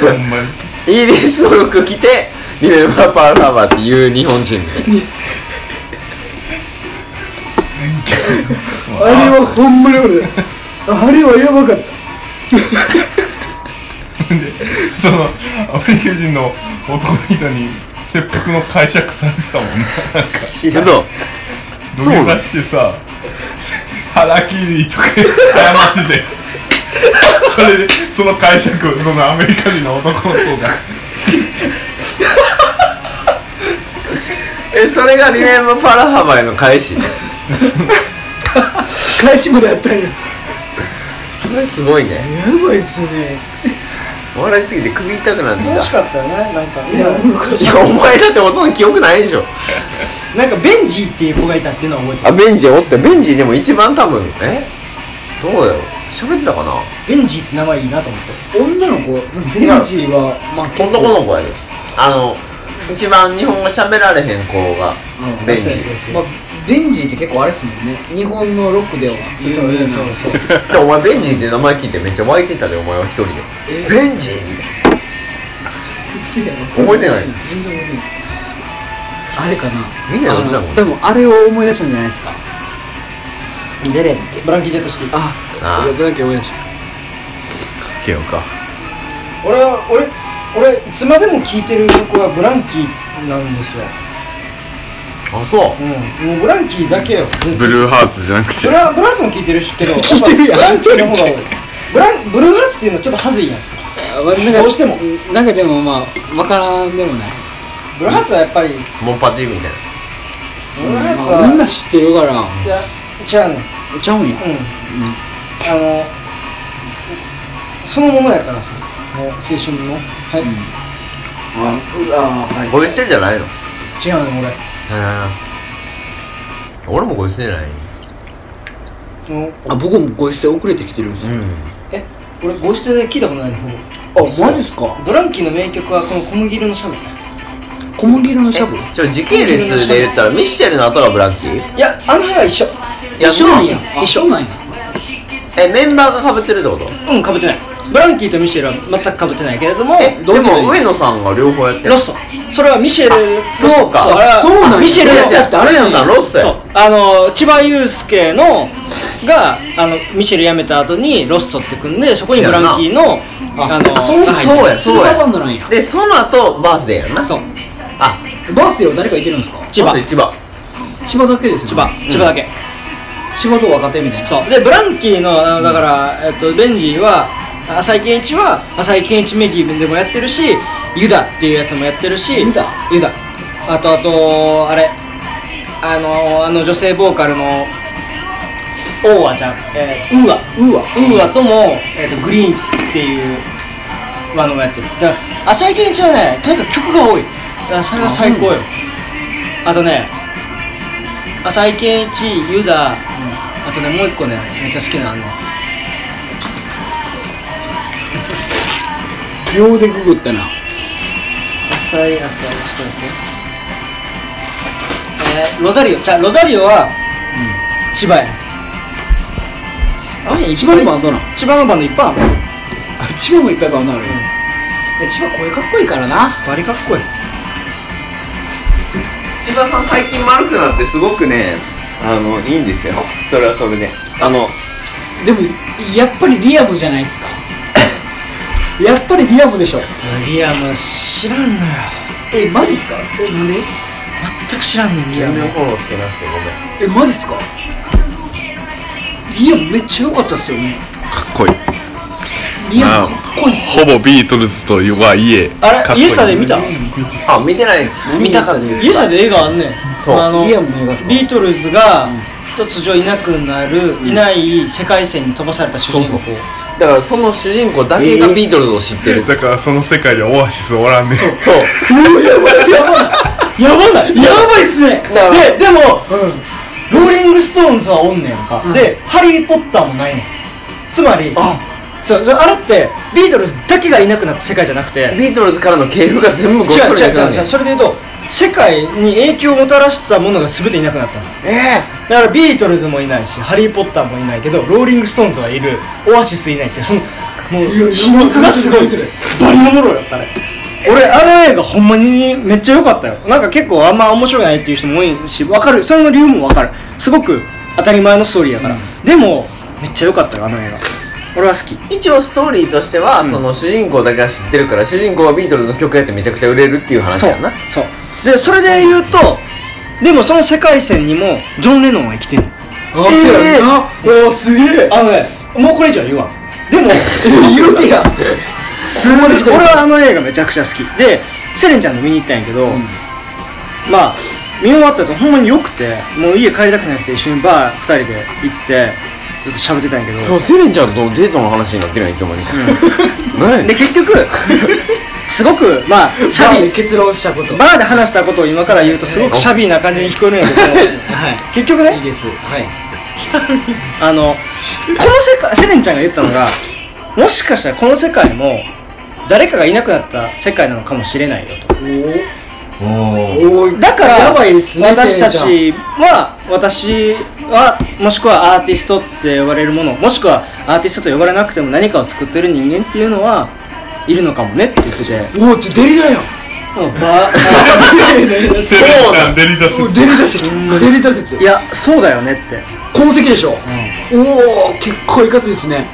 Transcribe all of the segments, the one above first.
ほんまにイギリスの服着てリメンバーパールハーバーっていう日本人みたいなあれはほんまに俺あれはやばかった。でそのアフリカ人の男の人に切腹の解釈されてたもんね。なんか嘘土下座してさ「腹切り」とか謝ってて それでその解釈をそのアメリカ人の男の子が。えそれがリメンバーパールハーバーへの返し？返しまでやったんや。それすごいね。やばいっすね。笑いすぎて首痛くなってき楽したかったよねなんか。いや昔いやお前だってほとんど記憶ないでしょ。なんかベンジーっていう子がいたっていうのは覚えてる。あベンジおってベンジでも一番多分え？どうだよ？喋ってたかな？ベンジーって名前いいなと思って。女の子？ベンジーはまあ結構。男の子やで。あの一番日本語喋られへん子がうん。ベンジそうそうそうまあベンジーって結構あれっすもんね。日本のロックでは。そう有名なそうそう。でお前ベンジーって名前聞いてめっちゃ湧いてたでお前は一人で。え？ベンジーみたいせやろ覚えてない全然覚えてない。あれかな。みんなどっちだもんでもあれを思い出したんじゃないですか。誰やっけ？ブランキー・ジェットシティ。ああブランキー思い出したけよう。か。俺は俺俺いつまでも聴いてる曲はブランキーなんですよ。あそう。うんもうブランキーだけよブルーハーツじゃなくて。ブラブラーツも聴いてるしけどやっぱ聞いてるやん。ブランキーの方が多い ブランブルーハーツっていうのはちょっと恥ずいやん。あまあなんかどうしても。なんかでもまあわからんでもない。ブルーハーツはやっぱりモンパチみたいな。ブルーハーツまあみんなは知ってるから。いや違うねんちゃうんや。うんあのそのものやからさもう青春の。はい、あそうあはいゴイ捨てじゃないの？へ違う俺。え俺もゴイ捨てじゃない。あ僕もご一緒遅れてきてるんですよ、うん。え俺ゴイ捨てで聞いたことないの？ほぼあマジっすか？ブランキーの名曲はこの小麦色のシャブ小麦色のシャブえちょ時系列で言ったらミッシェルの後がブランキー？いやあの辺は一緒。一緒なんや。一緒あそうなんやえメンバーが被ってるってこと？うんかぶってない。ブランキーとミシェルは全くかぶってないけれどもえでも上野さんが両方やってる。ロストそれはミシェルそうか。そうなんや。ミシェルのいやいやあれやさんロストやそうあの千葉雄介のがあのミシェル辞めた後にロストって組んでそこにブランキーのあのそうそうやそうスーパーバや。ンドなんや。でその後バースデーやんな。そう。あ。バースデーは誰かいてるんですか？千葉。千葉。千葉だけですよ、千葉。千葉だけ、千葉と若手みたいな。そう。でブランキーのあのだから、えっと、ベンジーは浅井健一は浅井健一メディでもやってるしユダっていうやつもやってるしユダ？ユダ。あとあとあれあのあの女性ボーカルのオーアちゃん、えー、ウーア。うわウーアとも、えー、とグリーンっていうあのもやってる。だから浅井健一はねとにかく曲が多い。だからそれが最高よ。あとね浅井健一ユダ、あとねもう一個ねめっちゃ好きなの。あんね秒でググったな。浅い浅いちょっと待って。えー、ロザリオ。じゃあロザリオは、千葉やね。あ千葉のバンドなん千葉のバンドいっぱいあるあ千葉もいっぱいバンドあるよ、え千葉声かっこいいからな。バリかっこいい千葉さん最近丸くなってすごくねあのいいんですよ。それはそれで。あのでもやっぱりリアムじゃないですか。やっぱりリアムでしょ。リアム知らんのよ。えマジっすか？えなんで？全く知らんねんリアム。全然フォローしてなくてごめん。えマジっすか？リアムめっちゃ良かったっすよね。かっこいいリアムかっこいいほぼビートルズとはいえあれ？イエスタで見た？あ見てない。何見たかった。見イエスタで映画あんねん。そう。あのビートルズが突如いなくなる、いない世界線に飛ばされた主人公。だからその主人公だけがビートルズを知ってる、だからその世界でオアシスおらんねん。そう。やばない。や。ばいっすね。だからででも、ローリング・ストーンズはおんねんか、うん。でハリー・ポッターもないねん。つまりあそうそうあれってビートルズだけがいなくなった世界じゃなくて。ビートルズからの系譜が全部ごっ違そうり違う違う違うそれで言うと世界に影響をもたらしたものが全ていなくなった。のえ。だからビートルズもいないしハリー・ポッターもいないけどローリング・ストーンズはいる。オアシスいないってそのもう皮肉がすごい。バリおもろいやったね。俺あの映画ほんまにめっちゃ良かったよ。なんか結構あんま面白くないっていう人も多いし分かる。それの理由も分かる。すごく当たり前のストーリーやから、でもめっちゃ良かったよあの映画俺は好き。一応ストーリーとしては、うん。その主人公だけが知ってるから主人公はビートルズの曲やってめちゃくちゃ売れるっていう話そうやんな。そう。でそれで言うとでもその世界線にもジョン・レノンは生きてる。あそうやな。おーすげえ。あのねもうこれ以上は言わん。でも言うてやすごい。俺はあの映画めちゃくちゃ好き。でセレンちゃんと見に行ったんやけど、まあ見終わった後ほんまによくてもう家帰りたくなくて一緒にバー2人で行ってずっと喋ってたんやけど。そうセレンちゃんとデートの話になってるやんいつの間に。何やねん で結局すごくまあシシャャビ結論したこと。バーで話したことを今から言うとすごくシャビーな感じに聞こえるんやけど。はい。結局ねいいです。はい。あのこの世界セレンちゃんが言ったのがもしかしたらこの世界も誰かがいなくなった世界なのかもしれないよと。おおおおだからやばいですね私たちは私はもしくはアーティストって呼ばれるものもしくはアーティストと呼ばれなくても何かを作ってる人間っていうのはいるのかもねって言ってて。おおちょデリだよ。もうばセレンちゃんデリダスおデリダ説。デリダ説。いやそうだよねって。痕跡でしょ。おお結構いかついですね。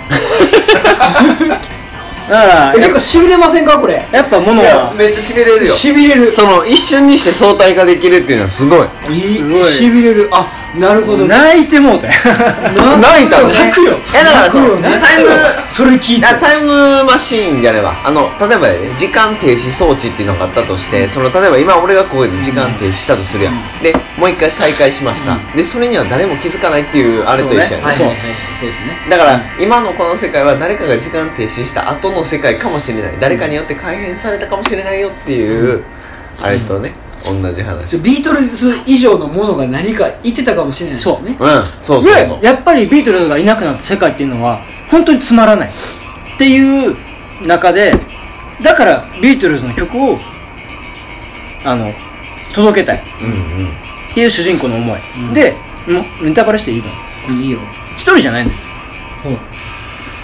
だからえ結構しびれませんか？これ。やっぱものはめっちゃしびれるよ。しびれる。その一瞬にして相対化できるっていうのはすごい。いすごいいしびれる。あなるほど泣いてもうたよ。泣いたの。泣くよ。いやだからそタイムそれ聞いて。あタイムマシーンであれば。あの例えばね時間停止装置っていうのがあったとしてその例えば今俺がここで時間停止したとするやん、でもう一回再開しました、でそれには誰も気づかないっていうあれと一緒やね。はいそうはい。はい。そうですね。だから、今のこの世界は誰かが時間停止した後の世界かもしれない。誰かによって改変されたかもしれないよっていう、あれとね同じ話。ビートルズ以上のものが何か言ってたかもしれないですね。う。ん。そうそうそう。でやっぱりビートルズがいなくなった世界っていうのは本当につまらないっていう中でだからビートルズの曲をあの届けたい。うんうん。っていう主人公の思い、うん。でネタバレしていいの？いいよ。一人じゃないのよほう。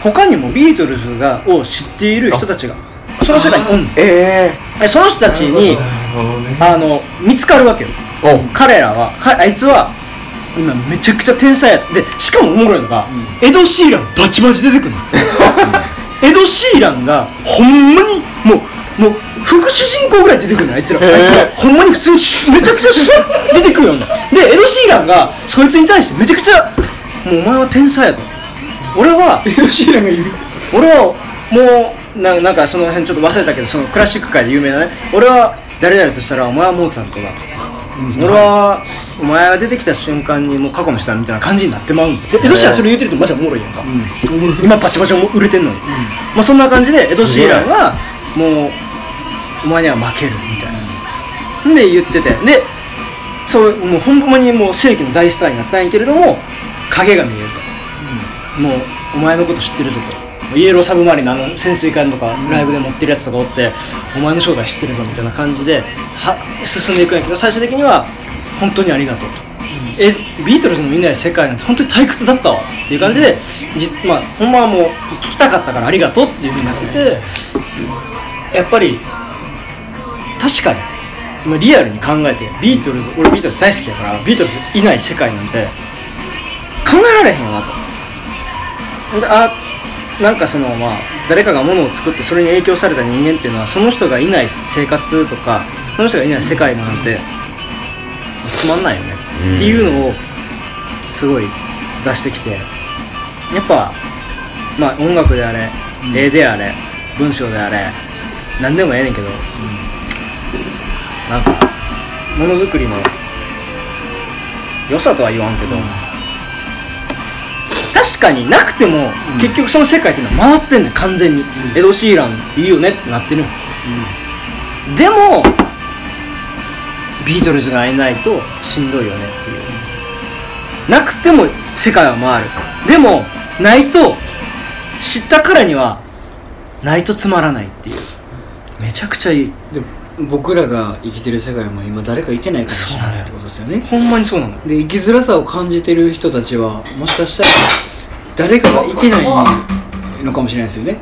他にもビートルズがを知っている人たちがその世界におん。のえ。でその人たちにね。あの見つかるわけよ。彼らは。かあいつは今めちゃくちゃ天才やでしかもおもろいのが、エド・シーランバチバチ出てくるの。エド・シーランがほんまにもうもう副主人公ぐらい出てくるのあいつら、あいつらほんまに普通にめちゃくちゃシュッ出てくるよね。でエド・シーランがそいつに対してめちゃくちゃもうお前は天才やと。俺はエド・シーランがいる。俺はもうななんかその辺ちょっと忘れたけどそのクラシック界で有名なね俺は誰々としたらお前はモーツァルトだと。俺はお前が出てきた瞬間にもう過去の人だみたいな感じになってまうんでエド・シーランそれ言ってるとマジでおもろいやんか、今バチバチ売れてんのに、まあそんな感じでエド・シーランがもうお前には負けるみたいな。で言ってて。でそうもうほんまにもう世紀の大スターになったんやけれども影が見えると、もうお前のこと知ってるぞとイエローサブマリンのあの潜水艦とかライブで持ってるやつとかおって、お前の正体知ってるぞみたいな感じでは進んでいくんやけど最終的には本当にありがとうと、えビートルズのみんなで世界なんて本当に退屈だったわ。っていう感じで、じまあほんまはもう聞きたかったからありがとうっていうふうになっててやっぱり確かに今リアルに考えてビートルズ俺ビートルズ大好きだからビートルズいない世界なんて考えられへんよなとであなんかそのまあ誰かがものを作ってそれに影響された人間っていうのはその人がいない生活とかその人がいない世界なんてつまんないよね。うん。っていうのをすごい出してきてやっぱまあ音楽であれ、絵であれ文章であれ何でもええねんけど、なんかものづくりの良さとは言わんけど、確かになくても、結局その世界っていうのは回ってんねん完全に、エド・シーランいいよねってなってる。のでもビートルズがいないとしんどいよねっていう。なくても世界は回る。でもないと知ったからにはないとつまらないっていう。めちゃくちゃいい。で僕らが生きてる世界も今誰かいてないかもしれないってことですよね。ほんまにそうなのよ。で生きづらさを感じてる人たちはもしかしたら誰かがいてないのかもしれないですよね。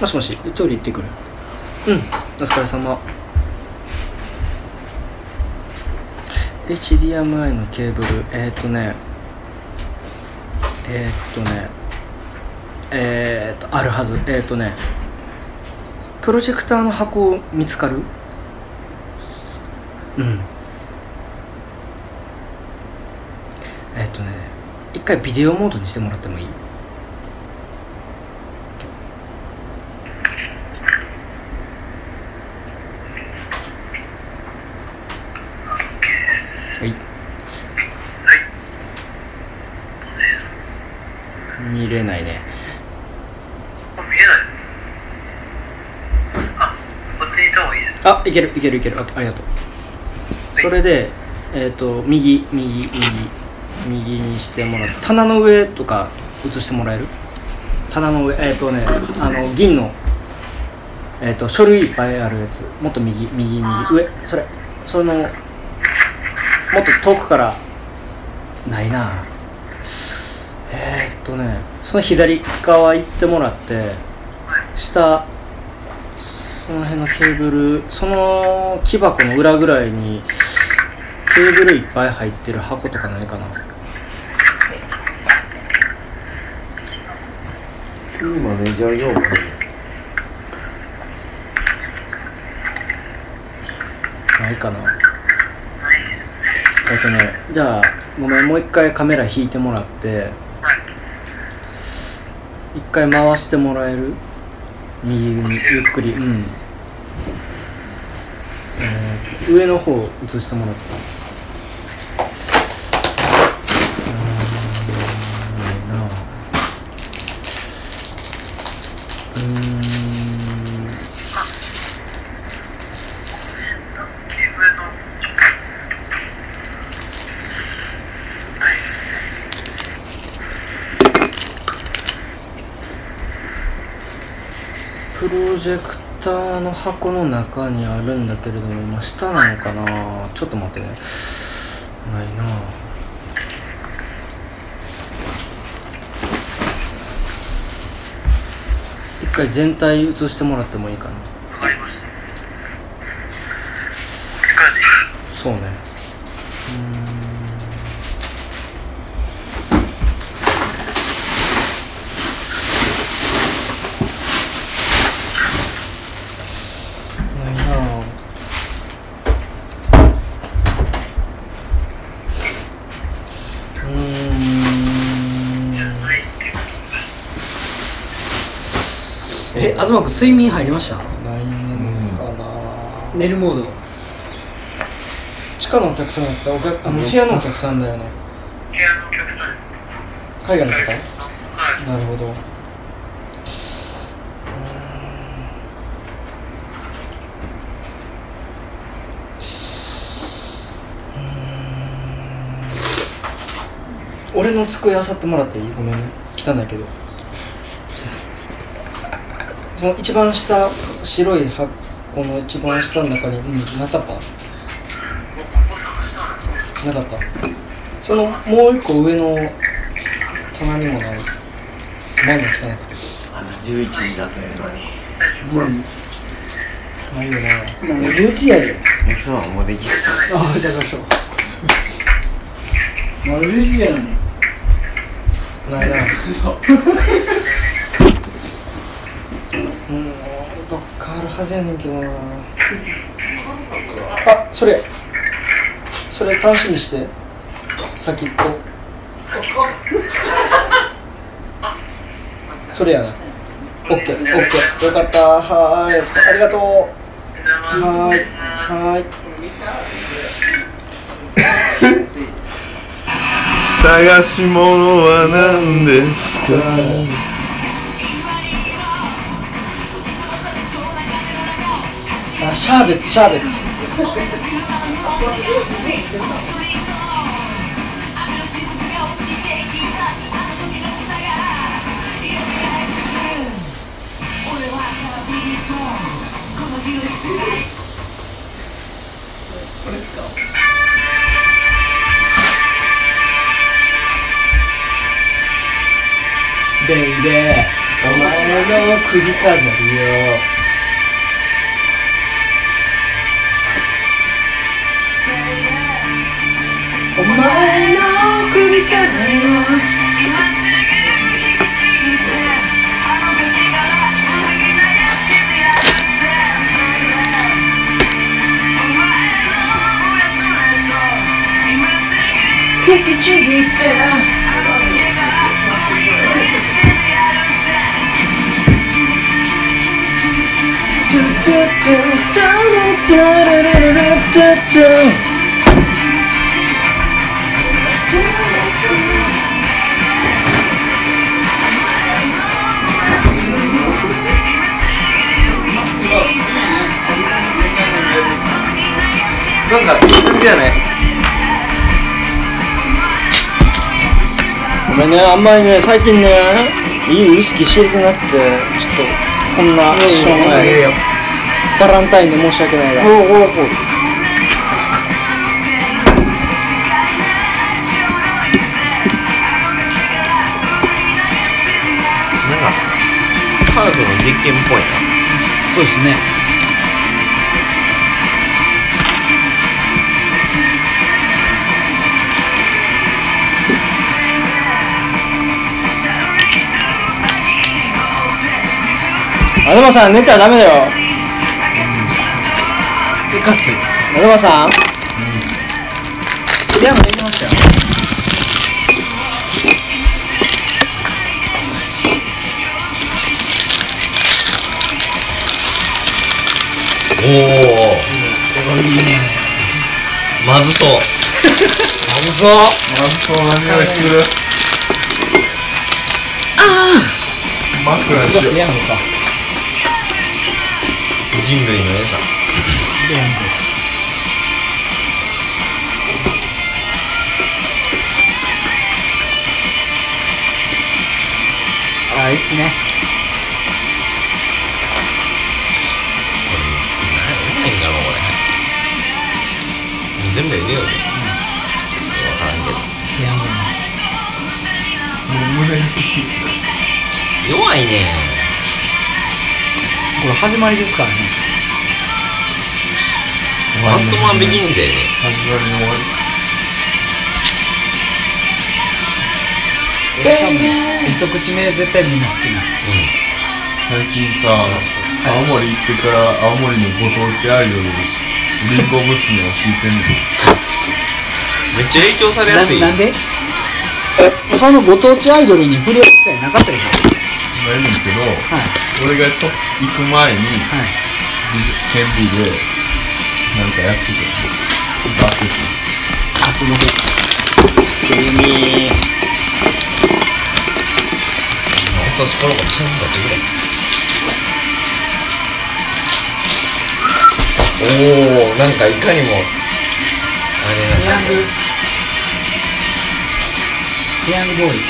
もしもし。でトイレ行ってくる。うん。お疲れ様。HDMI のケーブル。えー、っとね。えー、っとね。えー、っとあるはず。えー、っとね。プロジェクターの箱見つかる？うんえー、っとね一回ビデオモードにしてもらってもいい？はい。見れないね。あ見えないですあこっちにいた方がいいですあ、いけるいけるいける。あありがとう。それで、えっ、と右右右右にしてもらって棚の上とか映してもらえる？棚の上えっ、とねあの銀のえっ、と書類いっぱいあるやつ。もっと右右右上それそのもっと遠くからないな。えー、っとねその左側行ってもらって下その辺のケーブルその木箱の裏ぐらいにケーブルいっぱい入ってる箱とかないかな急にマネージャー業務。ないかな。えっとねじゃあごめんもう一回カメラ引いてもらって。一回回してもらえる？右にゆっくり。うん、えー上の方映してもらったうーんないなうーんケーブルのはいプロジェクターの箱の中にあるんだけれども今下なのかな？ちょっと待ってね。ないな。一回全体映してもらってもいいかな？睡眠入りました？ないねんかな、寝るモード。地下のお客さんだった？らお客あの部屋のお客さんだよね。部屋のお客さんです。海外の方あはいなるほど。うん。俺の机あさってもらっていい？ごめんね。汚いけどその一番下白い箱の一番下の中に、うん、なかった？なかった？そのもう一個上の棚にもない？すまんの汚くて。あの11時だというのに。ないよな。もう11時やで。焼きそばもうできる。ああじゃあ行きましょう。まだ11時やのに。ないなうんどっかあるはずやねんけどなあそれ。それ楽しみにして。先っぽそれやな。オッケーオッケー。よかった。はーい。ありがとう。はーい。はーい。探し物は何ですか？あシャーベットシャーベット。ベイベーお前の首飾りよ。の首飾りを引きちぎってなんかいい感じじゃないごめんねあんまりね最近ねいいウイスキー仕入れてなくてちょっとこんなしょうもないバランタインで申し訳ないが科学の実験っぽいな。そうですね。アドバさん寝ちゃダメだよ。えかつアドバさん。いやもうできましたよ。おおいいね。まずそう。まずそう。まずそうな匂いする。枕にしよう人類の餌ヤングあいつね。うまいんだろこれ。全部入れようぜ分からんけど。ヤングもう胸焼きする弱いねこれ始まりですからね。アントマンビギンデーね始まりの終わり。一口目絶対みんな好きな。最近さ青森行ってから青森のご当地アイドルリンゴ娘を聞いてんねんめっちゃ影響されやすい。ななんで？えそのご当地アイドルに触れる機会なかったでしょ。ないねんけどはい俺がちょ行く前にはい。県美でなんかやってて歌っててあすいません。クリーミー私この子ちゃんとやってくれおおなんかいかにもあれなヤング感じヤングボーイ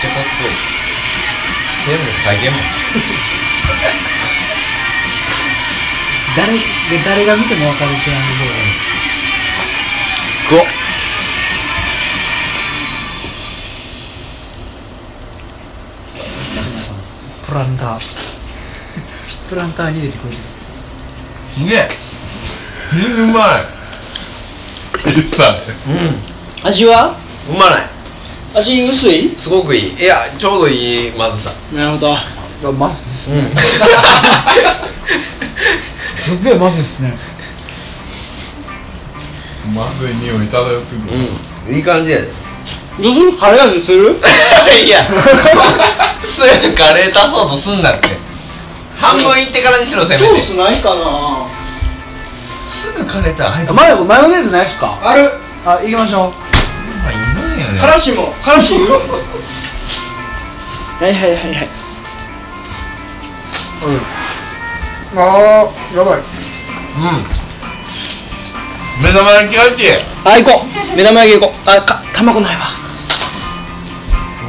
っちゃかっこいい誰で誰が見ても分かるヤングボーイご。っプランタープランターに入れてくる。すげえ。うんうまえさ味は？いうんまない味薄い？すごくいい。いやちょうどいいまずさ。なるほど。あまずうん すっげえまずいっすね。まずい匂い漂ってくる、うん。いい感じやで。どうする？カレー味する？いや。すぐカレー足そうとすんなって。半分いってからにしろせめて。ソースないかな。すぐカレーと入ってマヨマヨネーズないっすか？ある。あ行きましょまあいいのよねからしも。からし。はいはいはいはい。あーやばい。うん。目玉焼きがきあ行こう。目玉焼き行こう。あか卵ないわ。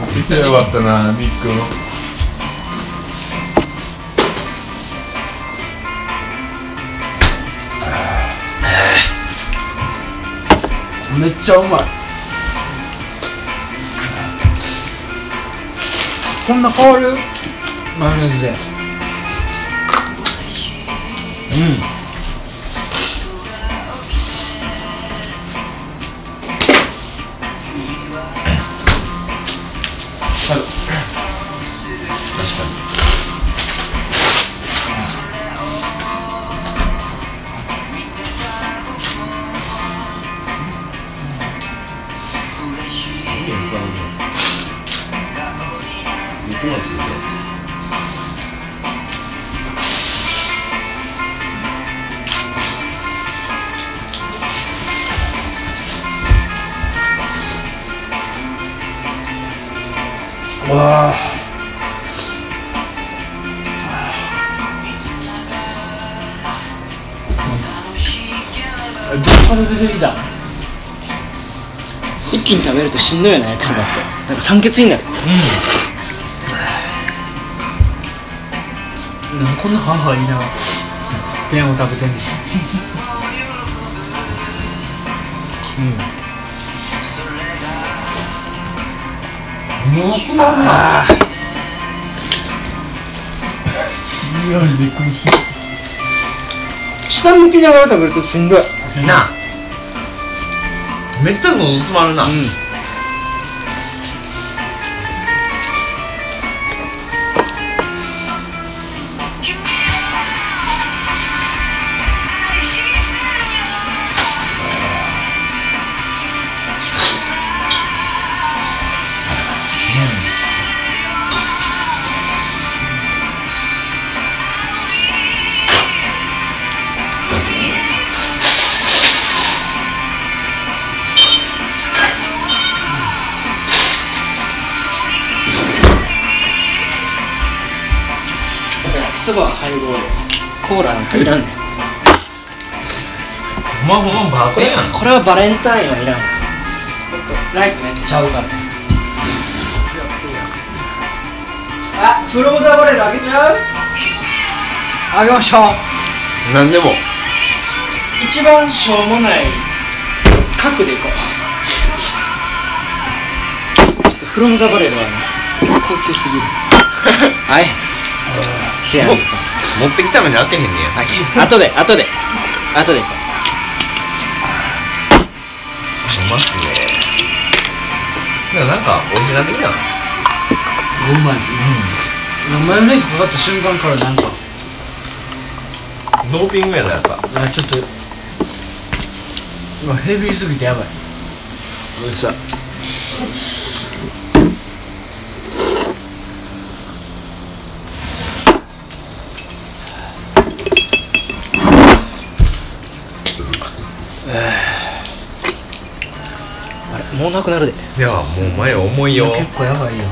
持ってきてよかったなニック。のめっちゃうまいこんな変わるマヨネーズで。うん。わあどっから出てきた一気に食べるとしんどいよね焼きそばって。なんか酸欠になる。うん。こんなハーハー言いながら。ペンを食べてんねん。うんあいやで苦しい下向きながら食べるとしんどい。なあ。めっちゃ喉詰まるな、焼きそばはハイボールコーラなんかいらんねん。ほんまバーテンやん。これはバレンタインはいらん。もっとライトのやつちゃうから。あフローザバレルあげちゃう？あげましょう。なんでも。一番しょうもない。角でいこう。ちょっとフロムザバレルはね高級すぎる。はい部屋に持ってきたのに開けへんねや。後で後で。後で行こう。ますね。でもなんかオリジナル的やなうまい。うん。マヨネーズかかった瞬間からなんか。ドーピングやなやっぱ。あちょっと。今ヘビーすぎてやばい。う。さもうなくなるで。いやもう前重いよ。結構やばいよ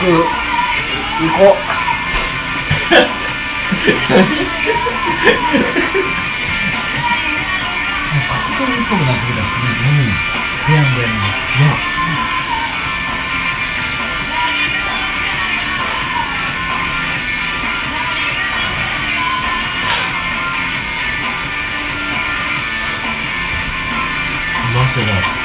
行く行こう。格闘技っぽくなってきたすねうん。部屋の部屋のねうまそ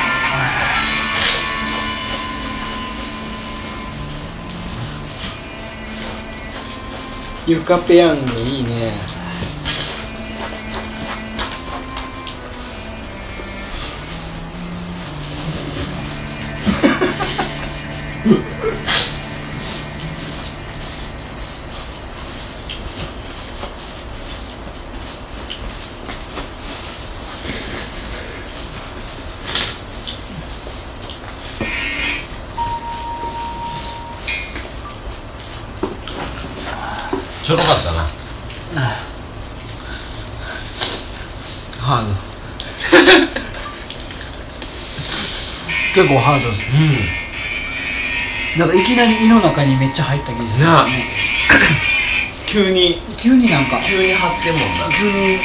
床ペヤングいいね。ちょろかったな。ハード。結構ハード。ですうん。なんかいきなり胃の中にめっちゃ入った気がする。なあ。急に。急になんか。急に張ってんもんな。急に。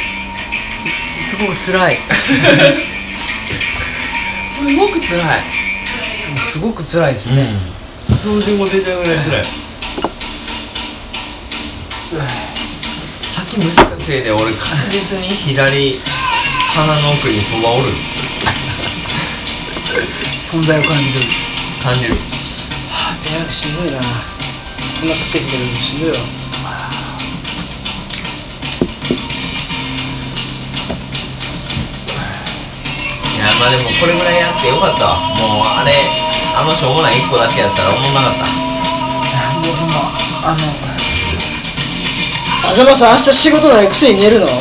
すごく辛い。すごく辛い。すごく辛いですね、風でも出ちゃうぐらい辛いきむせたせいで俺確実に左鼻の奥にそばおる。存在を感じる。感じる。いやしんどいな。そんな食ってへんけどしんどいわ。いやまあでもこれぐらいやってよかったわ。もうあれあのしょうもない1個だけやったら思んなかった。もうほんまあのあざまさん明日仕事ないくせに寝るの？ほん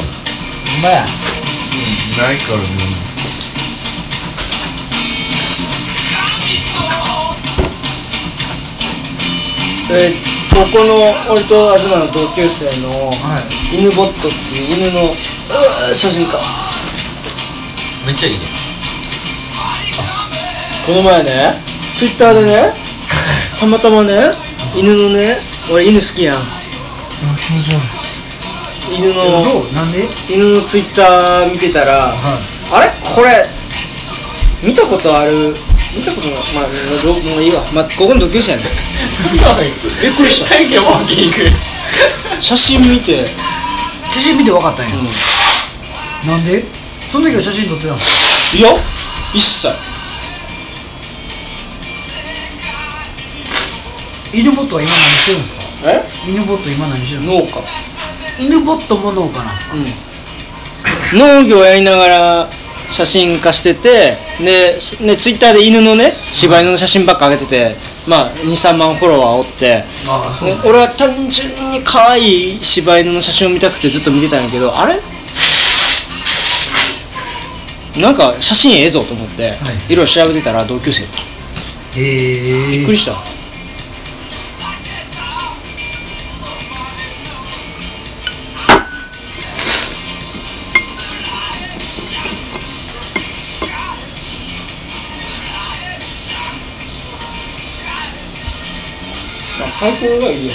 まや。ないからね。えー高校の俺と東の同級生のはい。犬ボットっていう犬のう写真家めっちゃいいね。この前ねツイッターでねたまたまね犬のね俺犬好きやん犬の。そうなんで？犬のツイッター見てたらはあれ？これ見たことある？見たことない。まあどもういいわ。まあここの同級生やね。びっくりした。体験も聞く。写真見て。い写真見て分かったんや、なんで？その時は写真撮ってた。のいや一切。犬ボットは今何してるんですか？え？犬ボット今何してる？の農家。犬ボットも農家なんですか？うん。農業やりながら写真化しててでしねツイッターで犬のね柴犬の写真ばっか上げててまあ23万フォロワーおってああそうね俺は単純に可愛い柴犬の写真を見たくてずっと見てたんやけどあれ？なんか写真ええぞと思って、い。ろいろ調べてたら同級生へえ。びっくりした、まあ開口がいいよ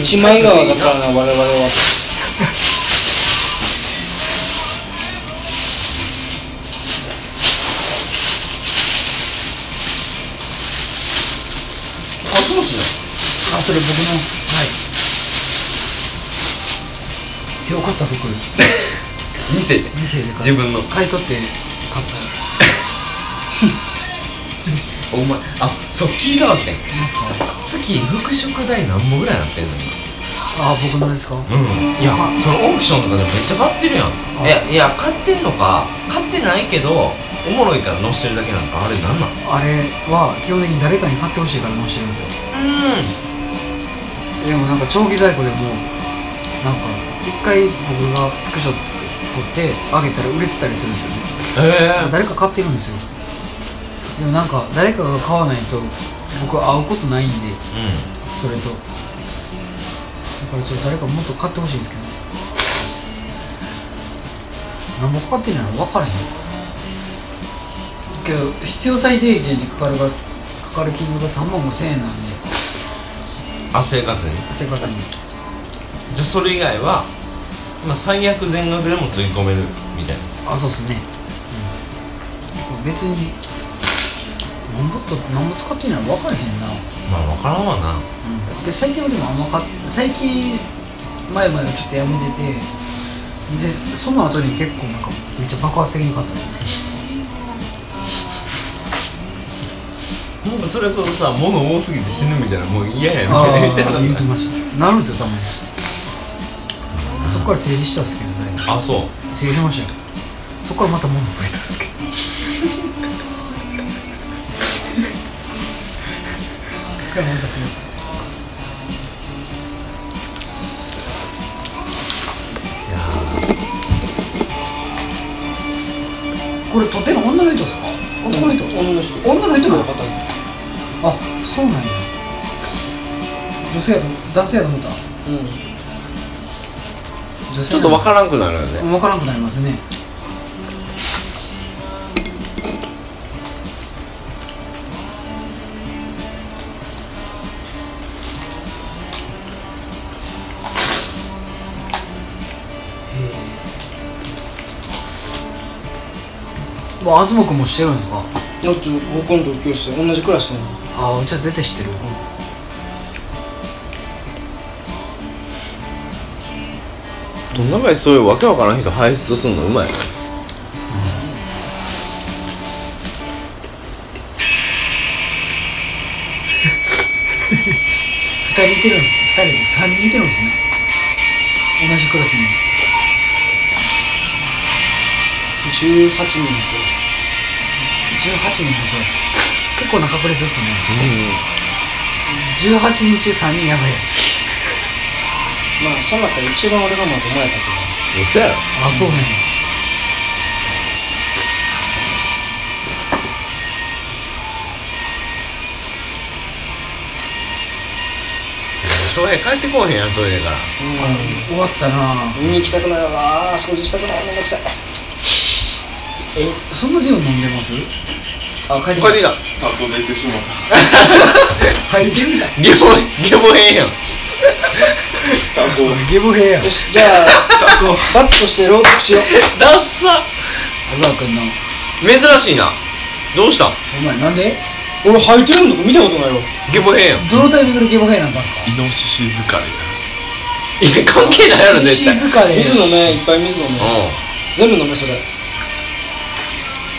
一枚川だからな我々は。あそうしなあそれ僕の。はい。今日買った服。店。で店で買っ自分の。買い取って買った お前あそう聞いたわけ月服飾代何本ぐらいなってんのあ僕のですか？今うん。いやそのオークションとかでめっちゃ買ってるやん。あ。いやいや買ってんのか買ってないけどおもろいから載せてるだけなんかあれなんなん？あれは基本的に誰かに買ってほしいから載せてるんですよ。うでもなんか長期在庫でもなんか一回僕がスクショ撮ってあげたら売れてたりするんですよね。んえ誰か買ってるんですよでもなんか誰かが買わないと僕は会うことないんでえそれと。だからちょっと誰かもっと買ってほしいんですけど。何本かかってんのやろ分からへん。けど必要最低限にかかるがかかる金額が3万5千円なんで。あ生活に？生活に。じゃあそれ以外はまあ最悪全額でもつぎ込めるみたいな。あそうっすね、うん、別に何ぼっと何ぼ使ってんのやろ分からへんな。まあ分からんわな。で最近はでもあんまか最近前までちょっとやめててでその後に結構なんかめっちゃ爆発的に買ったんですよねなんかそれこそさ物多すぎて死ぬみたいなもう嫌やみあたいな。言ってなかっあ言ってました。なるんですよたまにそっから整理したんですけどねたあそう。整理しましたよ。そっからまた物増えたんですけどそっからまた増えいやたこれ撮ってるの女の人ですか？男の人？女の人。女の人なの方あそうなんや。女性やと思男性やと思った。うん。女性ちょっと分からんくなるよね。分からんくなりますねもう東君もしてるんですか？だって高校の同級生同じクラスやのああじゃあ絶対知ってる、どんな前そういうわけわからん人輩出すんのうまい。な二人いてるんです二人で三人いてるんですね。同じクラスに。18人の子18人のクラス結構な確率ですね。うん18人中3人やばいやつ。まあその中で一番俺がまともやったけ嘘やろあそうね翔平帰ってこうへんやんトイレから。ど終わったな。うん見に行きたくないわ。掃除したくない。めんどくさいえそんな量飲んでます？あ帰って帰ってきた。タコ出てしもた。帰ってきた。ゲボゲボへんやん。タコゲボヘやよし。じゃあ罰として朗読しよう。ダッサ。あざわくんの。珍しいな。どうした？んお前なんで？俺履いてるの？見たことないわ。ゲボへんやん。どのタイミングでゲボヘになったんですか？イノシシ疲れいや関係ないやろ絶対。水飲めいっぱい水飲めうん。全部飲めそれ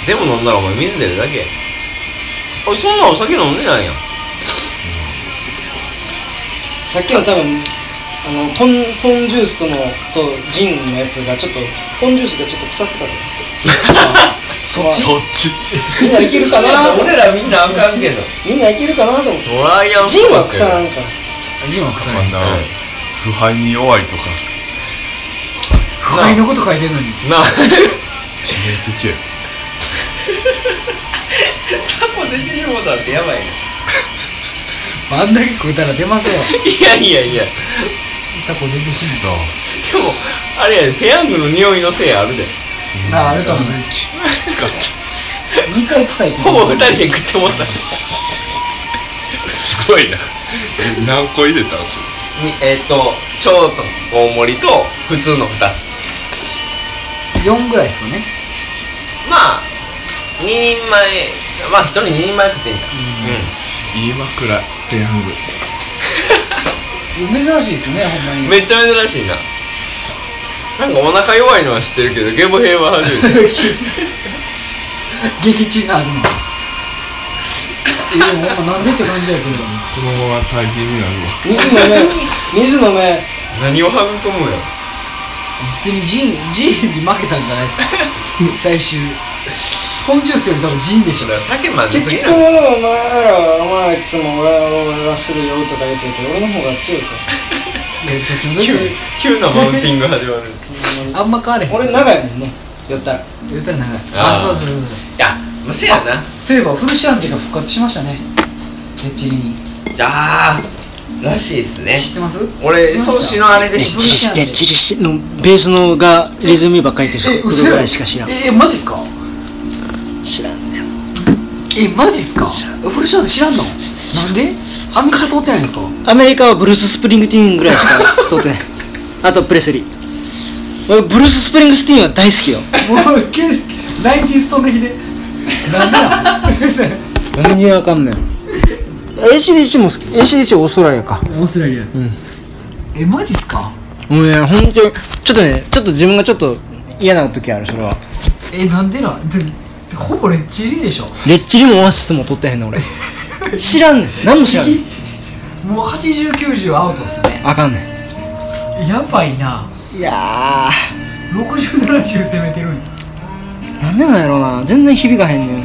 全部飲んだらお前水出るだけあそんなお酒飲んでないやん。さっきの多分あのポンポンジュースとのとジンのやつがちょっとポンジュースがちょっと腐ってたから そっちそっち。みんないけるかなと思って俺らみんなあかんけど。みんないけるかなと思ってジンは腐らんから。ジンは腐れあんな。腐敗に弱いとか。腐敗のこと書いてんのに。なあ。致命的やタコ出てしもたってやばいね。あんだけ食うたら出ますよいやいやいや。タコ出てしそうでもあれやでペヤングの匂いのせいあるで。ああると思うききつかった。2回臭いってほぼ二言って人で食ってもらった。すごいな。え何個入れたんす？みえっ、と超と大盛りと普通の2つた4ぐらいですかね。まあ2人前まあ1人2人前食っていいん。だ言い枕ペヤング珍しいですねほんまに。うんめっちゃ珍しいな。なんかお腹弱いのは知ってるけどゲボ兵は初めて。撃沈なはずの。えでもほんまなんでって感じやけど。このまま大変になるわ。水飲め水飲め。何を育むよ普通にジンジンに負けたんじゃないですか。最終本ジュースより多分ジンでしょ。だから酒混ぜ結局すぎやお前らお前らいつも俺がするよとか言ってるけど俺の方が強いか。らいやどっちもどっちも急急なマウンティング始まる。い あんま変われへん。俺長いもんね。寄ったら。言ったら長い。あー。あそうそうそうそう。やまあせやな。そういえばフルシアンティが復活しましたね。レッチリに。あーらしいっすね。知ってます？俺創始のあれで知っ知ってるえチリシのベースのがリズムばっかりでしえ嘘やろ？ええマジっすか？知らんねえマジっすか？フルシアンティ知らんの？なんで？アメリカ通ってないんですかアメリカはブルース・スプリングスティーンぐらいしか 通ってない。あとプレスリー。俺ブルース・スプリングスティーンは大好きよ。もうけナインティーズ飛んできてなんでなん。何にわかんない ACDC も好き。ACDC オーストラリアか。オーストラリア。うん。えマジっすか？もうねほんとちょっとねちょっと自分がちょっと嫌な時あるそれは。えなんでなんででほぼレッチリでしょ。レッチリもオアシスも取ってへんの俺。知らんねん。何も知らんねん。もう8090アウトっすね。あかんねやばいな。んいや6070攻めてるんや。ーなんでなんやろうな。全然響かへんねん